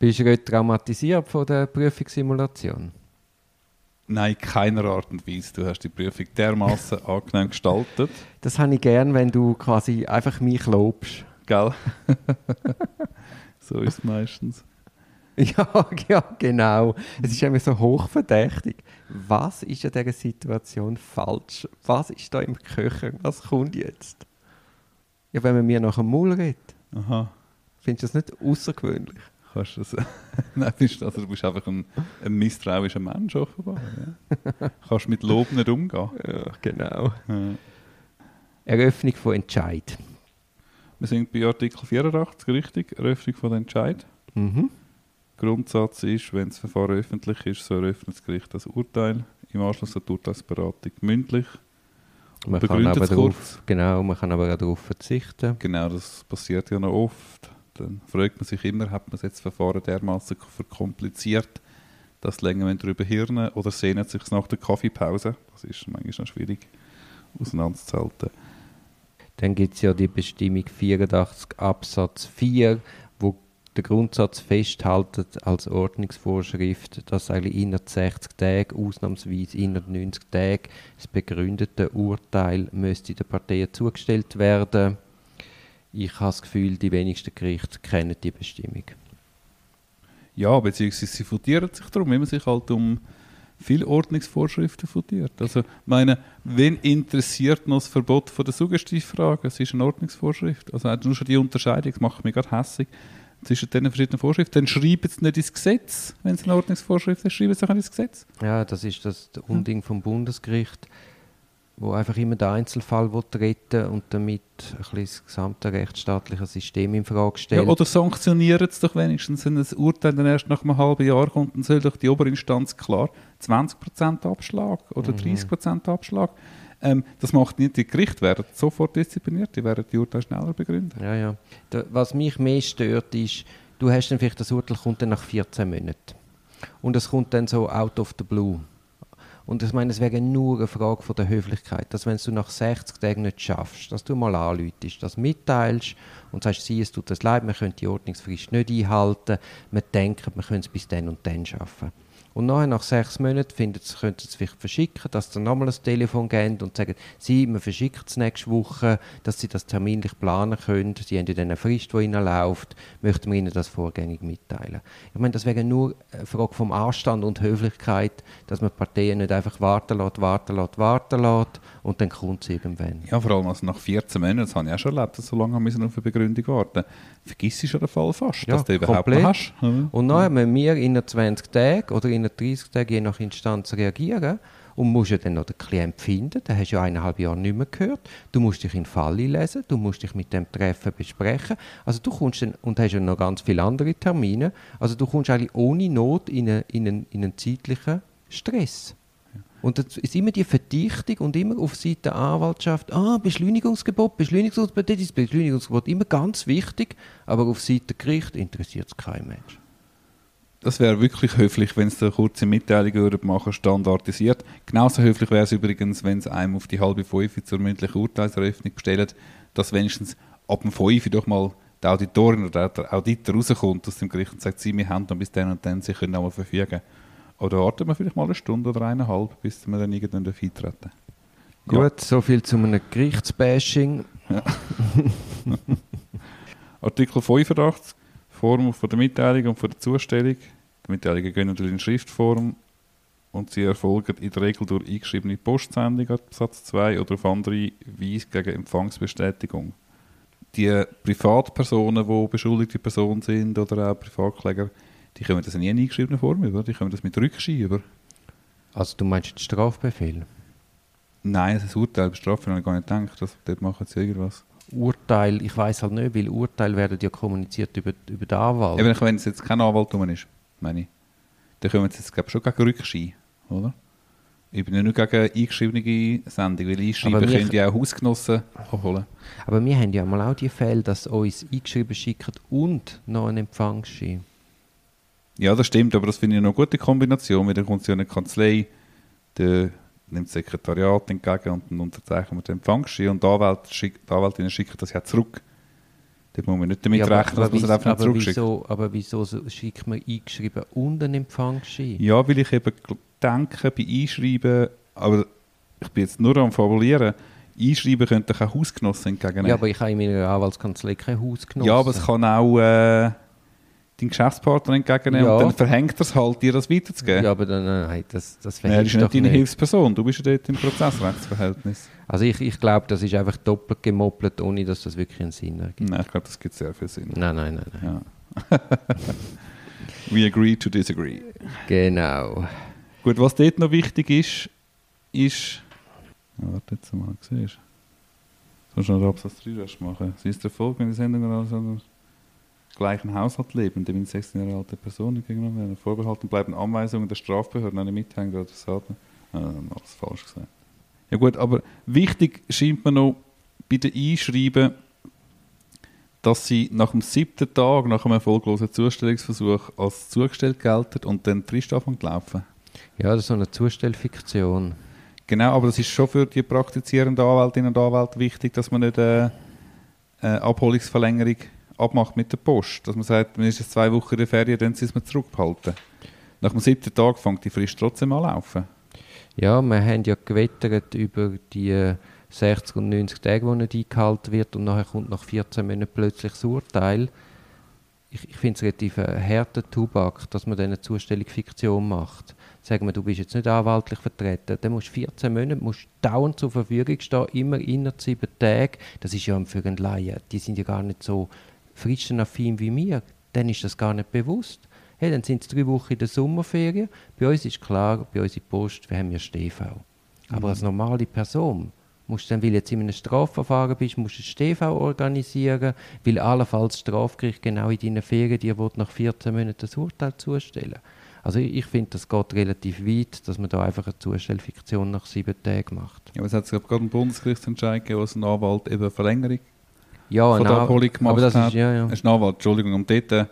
Bist du heute traumatisiert von der Prüfungssimulation? Nein, keiner Art und Weise. Du hast die Prüfung dermaßen angenehm gestaltet. Das habe ich gern, wenn du quasi einfach mich lobst. Gell? so ist es meistens. Ja, ja, genau. Es ist immer so hochverdächtig. Was ist in dieser Situation falsch? Was ist da im Köcher? Was kommt jetzt? Ja, wenn man mir nach dem Maul redet. Aha. Findest du das nicht außergewöhnlich? Kannst du das? Nein, bist, also du bist einfach ein, ein misstrauischer Mensch offenbar. Ja. Kannst mit Lob nicht umgehen. Ja, genau. Ja. Eröffnung von Entscheid. Wir sind bei Artikel 84 richtig, Eröffnung von Entscheid. Mhm. Grundsatz ist, wenn das Verfahren öffentlich ist, so eröffnet das Gericht das Urteil. Im Anschluss an die Urteilsberatung mündlich. Man kann aber kurz. genau, man kann aber auch darauf verzichten. Genau, das passiert ja noch oft. Dann fragt man sich immer, hat man das jetzt Verfahren dermaßen verkompliziert, dass länger wenn darüber hirnen oder sehnen sich nach der Kaffeepause. Das ist manchmal noch schwierig auseinanderzuhalten. Dann gibt es ja die Bestimmung 84 Absatz 4, wo der Grundsatz festhaltet als Ordnungsvorschrift, dass eigentlich innerhalb 60 Tage, ausnahmsweise innerhalb 90 Tage, das begründete Urteil müsste den Parteien zugestellt werden. Ich habe das Gefühl, die wenigsten Gerichte kennen die Bestimmung. Ja, beziehungsweise sie fundieren sich darum, wie man sich halt um viele Ordnungsvorschriften fundiert. Also, meine, wen interessiert noch das Verbot von der Suggestivfrage? Es ist eine Ordnungsvorschrift. Also, nur schon die Unterscheidung, das macht mich gerade hässig zwischen diesen verschiedenen Vorschriften. Dann schreiben sie nicht ins Gesetz, wenn es eine Ordnungsvorschrift ist, schreiben sie auch nicht ins Gesetz. Ja, das ist das Unding vom Bundesgericht, wo einfach immer den Einzelfall retten und damit ein bisschen das gesamte rechtsstaatliche System in Frage Ja, stellt. oder sanktionieren es doch wenigstens, wenn ein Urteil dann erst nach einem halben Jahr kommt, dann soll doch die Oberinstanz klar 20% Abschlag oder 30% Abschlag. Ähm, das macht nicht, die Gerichte werden sofort diszipliniert, die werden die Urteile schneller begründen. Ja, ja. Da, was mich mehr stört, ist, du hast dann vielleicht das Urteil kommt dann nach 14 Monaten. Und es kommt dann so out of the blue. Und ich meine, es wäre nur eine Frage von der Höflichkeit, dass wenn du nach 60 Tagen nicht schaffst, dass du mal anläutest, das mitteilst und sagst, sie, es tut uns leid, wir können die Ordnungsfrist nicht einhalten, wir denken, wir können es bis dann und dann schaffen. Und nachher, nach sechs Monaten, findet es, könnt ihr es vielleicht verschicken, dass sie nochmal ein Telefon geben und sagen, sie, wir verschicken es nächste Woche, dass sie das terminlich planen können. Sie haben ja dann eine Frist, die ihnen läuft, möchten wir ihnen das vorgängig mitteilen. Ich meine, das wäre nur eine Frage vom Anstand und Höflichkeit, dass man Parteien nicht einfach warten lässt, warten lässt, warten lässt und dann kommt es irgendwann. Ja, vor allem also nach 14 Monaten, das habe ich auch schon erlebt, dass so lange haben wir auf eine Begründung warten. Vergiss schon den Fall fast, Ja, dass du überhaupt komplett. hast. Mhm. Und dann müssen wir in 20 Tagen oder in 30 Tagen je nach Instanz reagieren und musst ja dann noch den Klient finden, den hast du ja eineinhalb Jahre nicht mehr gehört. Du musst dich in den Fall lesen, du musst dich mit dem Treffen besprechen. Also du kommst dann, und hast ja noch ganz viele andere Termine, also du kommst eigentlich ohne Not in einen, in einen, in einen zeitlichen Stress. Und es ist immer die Verdichtung und immer auf Seite der Anwaltschaft, ah, Beschleunigungsgebot, Beschleunigungsgebot, das ist Beschleunigungsgebot, immer ganz wichtig, aber auf Seite der Gericht interessiert es kein Mensch. Das wäre wirklich höflich, wenn es eine kurze Mitteilung würden machen, standardisiert. Genauso höflich wäre es übrigens, wenn es einem auf die halbe Fünfe zur mündlichen Urteilseröffnung bestellt, dass wenigstens ab dem Fünfe doch mal die Auditorin oder der Auditor rauskommt aus dem Gericht und sagt, sie, wir haben dann bis dann und dann, sie können einmal verfügen. Oder warten wir vielleicht mal eine Stunde oder eineinhalb, bis wir dann irgendwann eintreten Ja. Gut, so viel zu einem Gerichtsbashing. Artikel 85, Form von der Mitteilung und von der Zustellung. Die Mitteilungen gehen natürlich in Schriftform und sie erfolgen in der Regel durch eingeschriebene Postsendung, Absatz 2, oder auf andere Weise gegen Empfangsbestätigung. Die Privatpersonen, die beschuldigte Personen sind oder auch Privatkläger, die kommen das nie in eingeschriebener Form über, die kommen das mit Rückschein über. Also du meinst den Strafbefehl? Nein, das Urteil bestrafen habe ich gar nicht gedacht, dass dort machen sie irgendwas. Urteil, ich weiß halt nicht, weil Urteile werden ja kommuniziert über, über den Anwalt. Eben, wenn es jetzt kein Anwalt rum ist, meine ich, dann kommen sie jetzt glaub, ich, schon gegen Rückschein, oder? Eben nicht nur gegen eingeschriebene Sendung, weil einschreiben wir- können die auch Hausgenossen holen. Aber wir haben ja mal auch die Fälle, dass uns eingeschrieben schicken und noch einen Empfangsschein. Ja, das stimmt, aber das finde ich eine gute Kombination, weil dann kommt sie in eine Kanzlei, der nimmt das Sekretariat entgegen und dann unterzeichnen wir den Empfangsschein und die, Anwalt schick, die Anwältinnen schicken das ja zurück. Dort muss man nicht damit Ja, rechnen, dass man es einfach zurückschickt. wieso, aber wieso so- schickt man eingeschrieben und einen Empfangsschein? Ja, weil ich eben denke, bei Einschreiben, aber ich bin jetzt nur am Formulieren, Einschreiben könnte kein Hausgenossen entgegennehmen. Ja, aber ich habe in meiner Anwaltskanzlei kein Haus genommen. Ja, aber es kann auch äh, dein Geschäftspartner entgegennehmen Ja. und dann verhängt er es halt, dir das weiterzugeben. Ja, aber dann, nein, das, das er ist verhältst ja doch nicht deine nicht. Hilfsperson, du bist ja dort im Prozessrechtsverhältnis. Also ich, ich glaube, das ist einfach doppelt gemoppelt, ohne dass das wirklich einen Sinn ergibt. Nein, ich glaube, das gibt sehr viel Sinn. Nein, nein, nein, nein. Ja. We agree to disagree. Genau. Gut, was dort noch wichtig ist, ist. Ja, warte jetzt mal, siehst du? Sollst du noch den Absatz 3 erst machen? Sie ist der Erfolg, wenn die Sendung also im gleichen Haushalt leben, dem in 16 Jahre alte Personen gegenüber werden. Vorbehalten bleiben Anweisungen der Strafbehörden die Mithänger oder Adressaten. Ah, alles falsch gesagt. Ja gut, aber wichtig scheint mir noch bei den Einschreiben, dass sie nach dem siebten Tag, nach einem erfolglosen Zustellungsversuch, als zugestellt gelten und dann Frist anfängt zu laufen. Ja, das ist so eine Zustellfiktion. Genau, aber das ist schon für die praktizierenden Anwältinnen und Anwälte wichtig, dass man nicht eine, eine Abholungsverlängerung abmacht mit der Post. Dass man sagt, man ist jetzt zwei Wochen in der Ferien, dann sind wir zurückbehalten. Nach dem siebten Tag fängt die Frist trotzdem an laufen. Ja, wir haben ja gewettert über die 60 und 90 Tage, die nicht eingehalten wird und nachher kommt nach 14 Monaten plötzlich das Urteil. Ich, ich finde es relativ ein harter Tubak, dass man dann eine Zustellung Fiktion macht. Sagen wir, du bist jetzt nicht anwaltlich vertreten, dann musst du 14 Monate musst dauernd zur Verfügung stehen, immer innerhalb sieben Tage. Das ist ja für einen Laien, die sind ja gar nicht so frischenaffin wie wir. Dann ist das gar nicht bewusst. Hey, dann sind es drei Wochen in der Sommerferien. Bei uns ist klar, bei uns in der Post, wir haben ja StV. Aber als normale Person musst du dann, weil du jetzt in einem Strafverfahren bist, musst du StV organisieren, weil allenfalls das Strafgericht genau in deinen Ferien dir nach 14 Monaten das Urteil zustellen. Also ich, ich finde, das geht relativ weit, dass man da einfach eine Zustellfiktion nach sieben Tagen macht. Ja, aber es hat sich gerade einen Bundesgerichtsentscheid gegeben, wo ein Anwalt eben Verlängerung Ja, von der Abholung gemacht aber das hat. ist, ja, ja. Ist ein Anwalt, Entschuldigung, und dort äh,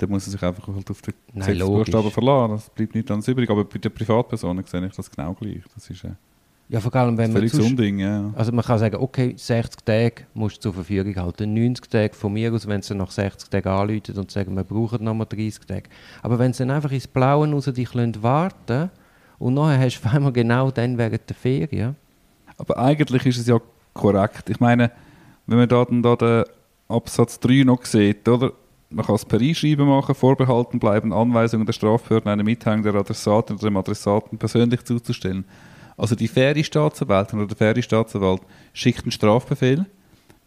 da muss er sich einfach halt auf den Gesetzesbuchstaben verlassen. Das bleibt nicht ganz übrig. Aber bei den Privatpersonen sehe ich das genau gleich. Das ist äh, Ja, vor allem, wenn man Unding. Ja. Also man kann sagen, okay, 60 Tage musst du zur Verfügung halten. 90 Tage von mir aus, wenn sie nach 60 Tagen anrufen und sagen, wir brauchen nochmal 30 Tage. Aber wenn sie dann einfach ins Blaue raus dich warten und nachher hast du auf einmal genau dann während der Ferien. Aber eigentlich ist es ja korrekt. Ich meine, wenn man da dann da den Absatz 3 noch sieht, oder? Man kann es per Einschreiben machen, vorbehalten bleiben, Anweisungen der Strafbehörden einem Mithänger der Adressaten oder dem Adressaten persönlich zuzustellen. Also die faire Staatsanwältin oder der faire Staatsanwalt schickt einen Strafbefehl,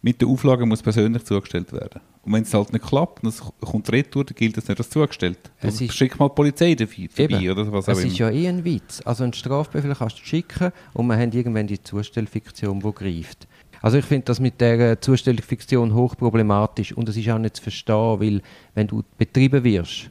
mit der Auflage muss persönlich zugestellt werden. Und wenn es halt nicht klappt und es kommt retour, dann gilt es nicht als zugestellt. Es Also schick mal die Polizei dabei, vorbei Eben. oder was auch Es immer. ist ja eh ein Witz. Also einen Strafbefehl kannst du schicken und wir haben irgendwann die Zustellfiktion, die greift. Also ich finde das mit der Zustellfiktion hochproblematisch und es ist auch nicht zu verstehen, weil wenn du betrieben wirst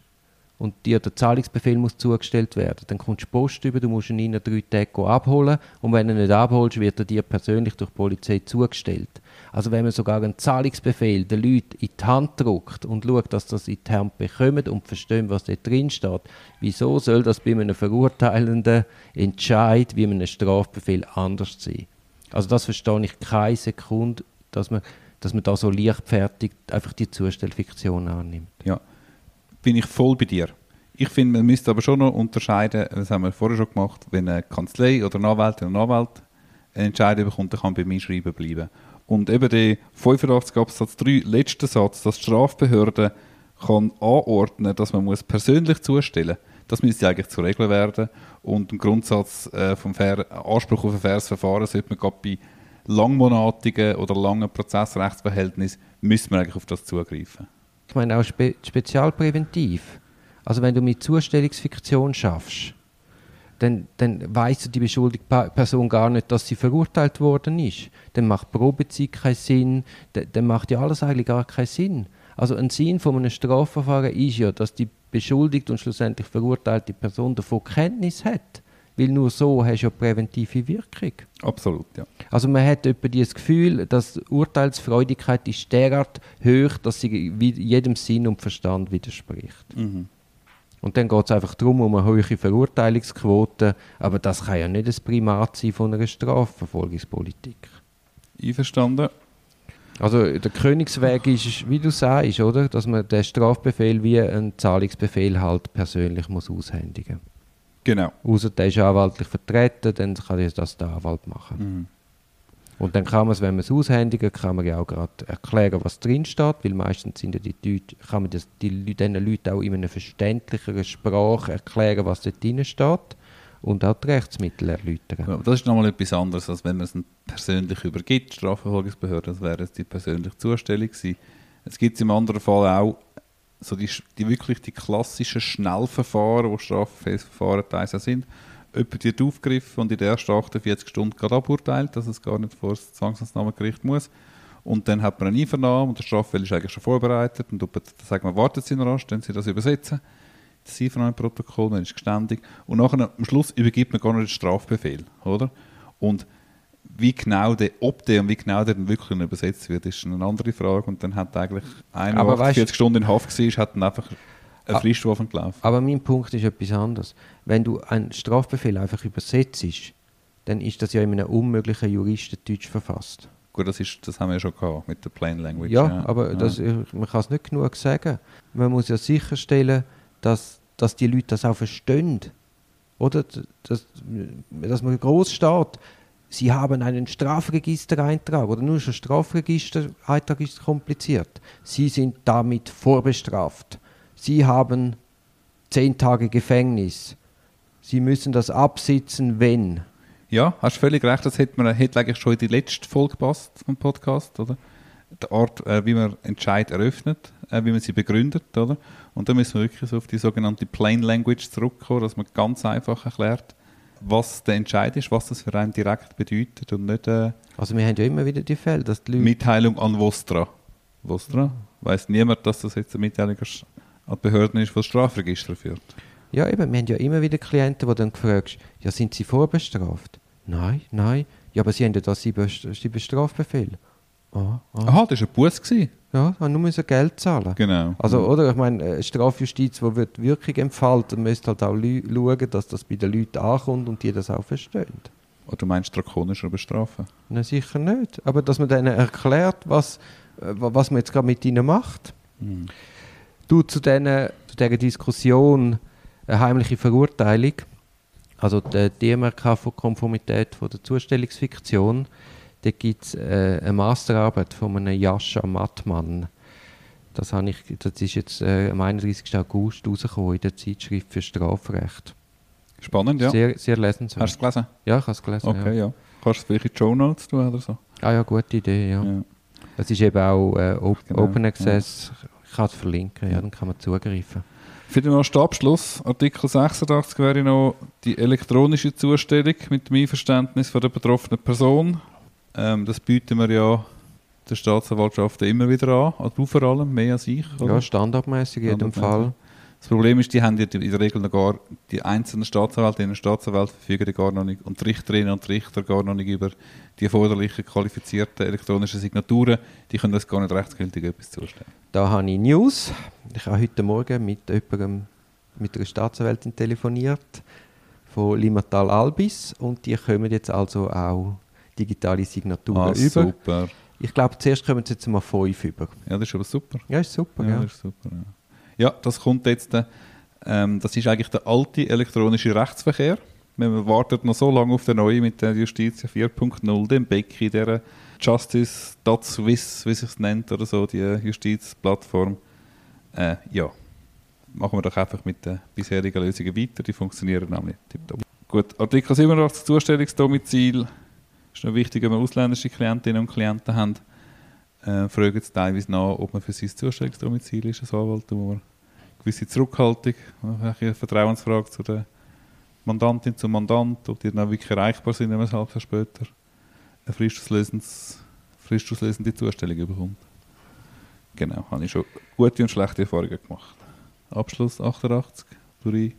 und dir der Zahlungsbefehl muss zugestellt werden, dann kommst du Post über, du musst ihn in drei Tagen abholen und wenn du ihn nicht abholst, wird er dir persönlich durch die Polizei zugestellt. Also wenn man sogar einen Zahlungsbefehl den Leuten in die Hand druckt und schaut, dass das in die Hand bekommen und verstehen, was da drin steht, wieso soll das bei einem verurteilenden Entscheid wie einem Strafbefehl anders sein? Also das verstehe ich keine Sekunde, dass man, dass man da so leichtfertig einfach die Zustellfiktion annimmt. Ja, bin ich voll bei dir. Ich finde, man müsste aber schon noch unterscheiden, das haben wir vorher schon gemacht, wenn eine Kanzlei oder ein Anwalt oder Anwalt einen Entscheid bekommt, dann kann bei mir schreiben bleiben. Und eben der 85 Absatz 3, letzter Satz, dass die Strafbehörde kann anordnen, dass man muss persönlich zustellen das müsste eigentlich zur Regel werden. Und im Grundsatz äh, vom Fair, Anspruch auf ein faires Verfahren sollte man gerade bei langmonatigen oder langen Prozessrechtsverhältnissen, müsste man eigentlich auf das zugreifen. Ich meine auch spe spezialpräventiv. Also wenn du mit Zustellungsfiktion schaffst, dann, dann weiss die beschuldigte Person gar nicht, dass sie verurteilt worden ist. Dann macht Probezeit keinen Sinn, dann, dann macht ja alles eigentlich gar keinen Sinn. Also ein Sinn von einem Strafverfahren ist ja, dass die beschuldigte und schlussendlich verurteilte Person davon Kenntnis hat. Weil nur so hast du ja präventive Wirkung. Absolut, ja. Also man hat etwa das Gefühl, dass die Urteilsfreudigkeit ist derart hoch, dass sie jedem Sinn und Verstand widerspricht. Und dann geht es einfach darum, um eine hohe Verurteilungsquote, aber das kann ja nicht das Primat sein von einer Strafverfolgungspolitik. Einverstanden. Also der Königsweg ist, wie du sagst, oder? dass man den Strafbefehl wie einen Zahlungsbefehl halt persönlich muss aushändigen Genau. Außer der ist anwaltlich vertreten, dann kann das der Anwalt machen. Mhm. Und dann kann man es, wenn man es aushändigt, kann man ja auch gerade erklären, was drin steht, weil meistens sind ja die Leute, kann man das, die, diesen Leuten auch in einer verständlicheren Sprache erklären, was dort drin steht und auch die Rechtsmittel erläutern. Ja, das ist nochmal etwas anderes, als wenn man es persönlich übergibt, Strafverfolgungsbehörde, das wäre die persönliche Zustellung gewesen. Es gibt im anderen Fall auch so die, die wirklich die klassischen Schnellverfahren, wo Strafverfahren teilweise sind. Jemand wird aufgegriffen und in den ersten 48 Stunden gerade aburteilt, dass es gar nicht vor das Zwangsmaßnahmengericht muss. Und dann hat man eine Einvernahme und der Straffall ist eigentlich schon vorbereitet und dann sagt man, wartet Sie noch rasch, dann Sie das übersetzen. Das Einvernahmeprotokoll, man ist geständig. Und nachher, am Schluss übergibt man gar nicht den Strafbefehl, oder? Und wie genau der, ob der und wie genau der dann wirklich übersetzt wird, ist eine andere Frage. Und dann hat eigentlich einer, der weißt- 40 Stunden in Haft war, hat dann einfach eine Ah. Frist offen gelaufen. Aber mein Punkt ist etwas anderes. Wenn du einen Strafbefehl einfach übersetzt, dann ist das ja in einem unmöglichen Juristendeutsch verfasst. Gut, das, ist, das haben wir ja schon gehabt mit der Plain Language. Ja, aber Ja. Das, man kann es nicht genug sagen. Man muss ja sicherstellen, dass, dass die Leute das auch verstehen. Oder? Dass, dass man groß steht, sie haben einen Strafregistereintrag oder nur schon Strafregistereintrag ist kompliziert. Sie sind damit vorbestraft. Sie haben zehn Tage Gefängnis. Sie müssen das absitzen, wenn. Ja, hast völlig recht. Das hätte, man, hätte eigentlich schon in die letzte Folge gepasst vom Podcast, oder? Die Art, äh, wie man Entscheid eröffnet, wie man sie begründet, oder? Und da müssen wir wirklich so auf die sogenannte Plain Language zurückkommen, dass man ganz einfach erklärt, was der Entscheid ist, was das für einen direkt bedeutet und nicht äh, Also wir haben ja immer wieder die Fälle, dass die Leute... Mitteilung an Vostra. Vostra? Weiß niemand, dass das jetzt eine Mitteilung an die Behörden ist, die das Strafregister führt. Ja, eben, wir haben ja immer wieder Klienten, die dann gefragt ja, sind sie vorbestraft? Nein, nein. Ja, aber sie haben ja da sieben, sieben Strafbefehl. Ah, ah. Aha, das war ein Buß. gewesen. Ja, haben nur müssen Geld zahlen. Genau. Also, oder? Ich meine, äh, Strafjustiz, die wird Wirkung entfaltet, müsste halt auch schauen, dass das bei den Leuten ankommt und die das auch verstehen. Oder du meinst drakonischer bestrafen? Nein, sicher nicht. Aber dass man denen erklärt, was, äh, wa- was man jetzt gerade mit ihnen macht. Mhm. Du, zu, den, zu dieser Diskussion eine heimliche Verurteilung, also die DMRK-Konformität von der Zustellungsfiktion, da gibt es äh, eine Masterarbeit von einem Jascha Mattmann. Das, habe ich, das ist jetzt äh, am 31. August rausgekommen in der Zeitschrift für Strafrecht. Spannend, ja. Sehr, sehr lesenswert. Hast du es gelesen? ja, ich habe es gelesen. Okay, ja. ja. Kannst du es vielleicht in die Show Notes tun oder so? Ah ja, gute Idee, ja. Ja. Es ist eben auch äh, Op Genau, Open Access. Ich kann es verlinken, ja, dann kann man zugreifen. Für den ersten Abschluss, Artikel 86 wäre noch die elektronische Zustellung mit dem Einverständnis von der betroffenen Person. Ähm, das bieten wir ja der Staatsanwaltschaft immer wieder an, also du vor allem, mehr als ich. oder? Ja, standardmäßig in jedem. Fall. Das Problem ist, die haben ja in der Regel noch gar, die einzelnen Staatsanwältinnen und Staatsanwälte verfügen gar noch nicht, und die Richterinnen und Richter gar noch nicht über die erforderlichen qualifizierten elektronischen Signaturen. Die können das gar nicht rechtsgültig etwas zustellen. Da habe ich News. Ich habe heute Morgen mit jemandem, mit einer Staatsanwältin telefoniert von Limatal Albis und die kommen jetzt also auch digitale Signaturen Ah, über. super. Ich glaube, zuerst kommen sie jetzt mal fünf über. Ja, das ist aber super. Ja, ist super. Ja, Ja, das ist super. Ja, ja das kommt jetzt. äh, Ähm, das ist eigentlich der alte elektronische Rechtsverkehr. Man wartet noch so lange auf den neuen mit der Justiz 4.0, dem Becky, der Justice Swiss, wie sich es nennt, oder so, die Justizplattform. Äh, ja, machen wir doch einfach mit den bisherigen Lösungen weiter. Die funktionieren nämlich tipptopp. Gut, Artikel 87 Zustellungsdomizil. Ist noch wichtig, wenn wir ausländische Klientinnen und Klienten haben äh, fragen sie teilweise nach, ob man für sein Zustellungsdomizil ist als Anwalt, da muss man gewisse Zurückhaltung, eine Vertrauensfrage zu der Mandantin, zum Mandant, ob die dann wirklich erreichbar sind, wenn man ein halbes Jahr später eine fristauslösende Zustellung bekommt. Genau, habe ich schon gute und schlechte Erfahrungen gemacht. Abschluss 88, Duri,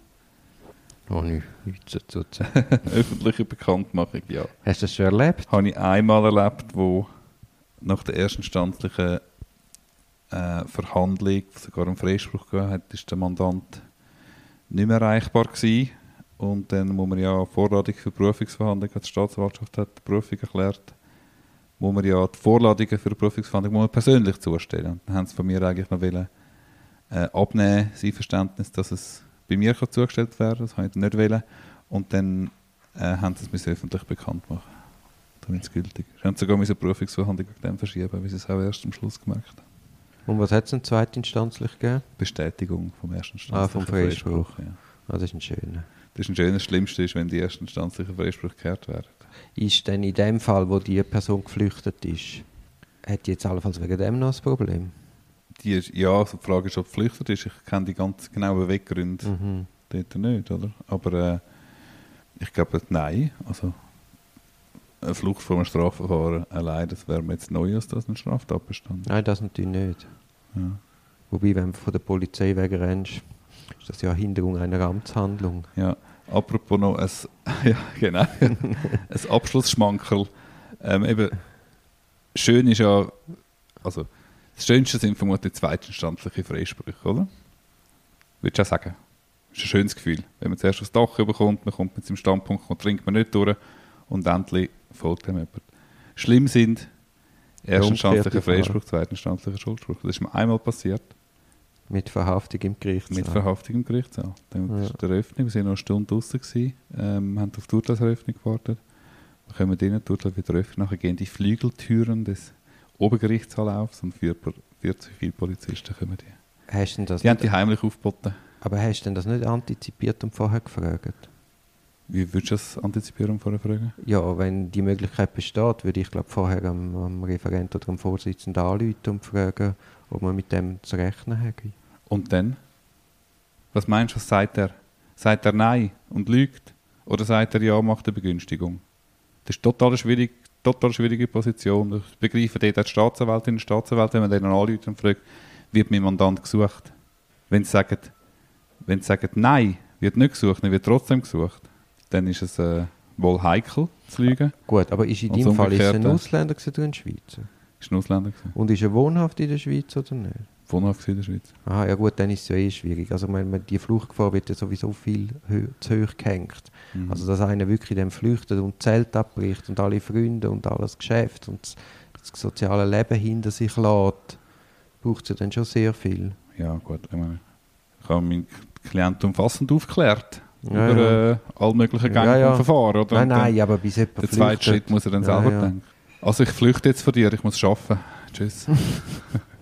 habe ich nichts dazu zu sagen. öffentliche Bekanntmachung, ja. Hast du das schon erlebt? habe ich einmal erlebt, wo nach der erstinstanzlichen äh, Verhandlung sogar einen Freispruch gegeben hat, ist der Mandant nicht mehr erreichbar gewesen. Und dann muss man ja Vorladung für Berufungsverhandlung, die Staatsanwaltschaft hat die Berufung erklärt, wo wir ja die Vorladungen für muss man persönlich zustellen. Und dann haben sie von mir eigentlich noch wollen, äh, abnehmen, sein Verständnis, dass es bei mir kann zugestellt werden. Das habe ich nicht wollen. Und dann äh, haben sie es öffentlich bekannt machen damit es gültig ist. Sie haben sogar eine Prüfungsverhandlung dem verschieben, wie sie es auch erst am Schluss gemerkt haben. Und was hat es denn zweitinstanzlich gegeben? Bestätigung vom ersten Instanzlichen Ah, vom Freispruch. Ja. Ah, das ist ein schöner. Das ist ein schöner. Das Schlimmste ist, wenn die ersten instanzlichen Freispruch gekehrt werden. Ist denn in dem Fall, wo die Person geflüchtet ist, hat die jetzt allenfalls wegen dem noch ein Problem? Die ist, ja, also die Frage ist, ob geflüchtet ist. Ich kenne die ganz genauen Weggründe mhm. dort nicht, oder? Aber äh, ich glaube, nein. Also, eine Flucht vor einem Strafverfahren allein, das wäre mir jetzt neu als das ein Straftatbestand. Nein, das natürlich nicht. Ja. Wobei, wenn du von der Polizei wegrennst, ist das ja eine Hinderung einer Amtshandlung. Ja, apropos noch ein, ja, genau, ein Abschlussschmankerl. Ähm, eben, schön ist ja, also das Schönste sind vermutlich zweitinstanzliche Freisprüche, oder? Würdest du auch sagen? Das ist ein schönes Gefühl. Wenn man zuerst aufs Dach bekommt, man kommt mit seinem Standpunkt und trinkt man nicht durch und endlich folgt ihm jemand. Schlimm sind erstinstanzlicher Freispruch, zweitinstanzlicher Schuldspruch. Das ist mir einmal passiert. Mit Verhaftung im Gerichtssaal. Mit Verhaftung im Gerichtssaal. Dann ja. der Eröffnung. Wir waren noch eine Stunde draußen, ähm, haben auf die Urteilseröffnung gewartet. Wir kommen rein, die Urteil wieder öffnen. Nachher gehen die Flügeltüren des Obergerichtssaal auf und 40 viele Polizisten kommen die. Hast das die haben die heimlich aufgeboten. Aber hast du denn das nicht antizipiert und vorher gefragt? Wie würdest du das antizipieren und vorher fragen? Ja, wenn die Möglichkeit besteht, würde ich glaube vorher am, am Referent oder am Vorsitzenden anrufen und fragen, ob man mit dem zu rechnen hat. Und dann? Was meinst du, was sagt er? Sagt er Nein und lügt? Oder sagt er Ja, macht eine Begünstigung? Das ist total, schwierig, total schwierige Position. Ich begreife dort die Staatsanwältin und Staatsanwältin, wenn man denen anruft und fragt, wird mein Mandant gesucht? Wenn sie sagen, wenn sie sagen Nein, wird nicht gesucht, dann wird trotzdem gesucht dann ist es äh, wohl heikel zu lügen. Gut, aber ist in deinem Fall ist ein Ausländer oder ein Schweizer? Ist ein Ausländer gewesen. Und ist er wohnhaft in der Schweiz oder nicht? Wohnhaft in der Schweiz. Ah, ja gut, dann ist es ja eh schwierig. Also meine, die Fluchtgefahr wird ja sowieso viel zu hoch gehängt. Mhm. Also dass einer wirklich dann flüchtet und Zelt abbricht und alle Freunde und alles Geschäft und das, das soziale Leben hinter sich lässt, braucht es ja dann schon sehr viel. Ja gut, ich, meine, ich habe meinen Klienten umfassend aufgeklärt ja, über ja. Äh, alle möglichen Gänge ja, ja. Verfahren. Oder? Nein, nein, aber bis jemand Der zweite Schritt muss er dann selber denken. Also ich flüchte jetzt von dir, ich muss arbeiten. Tschüss.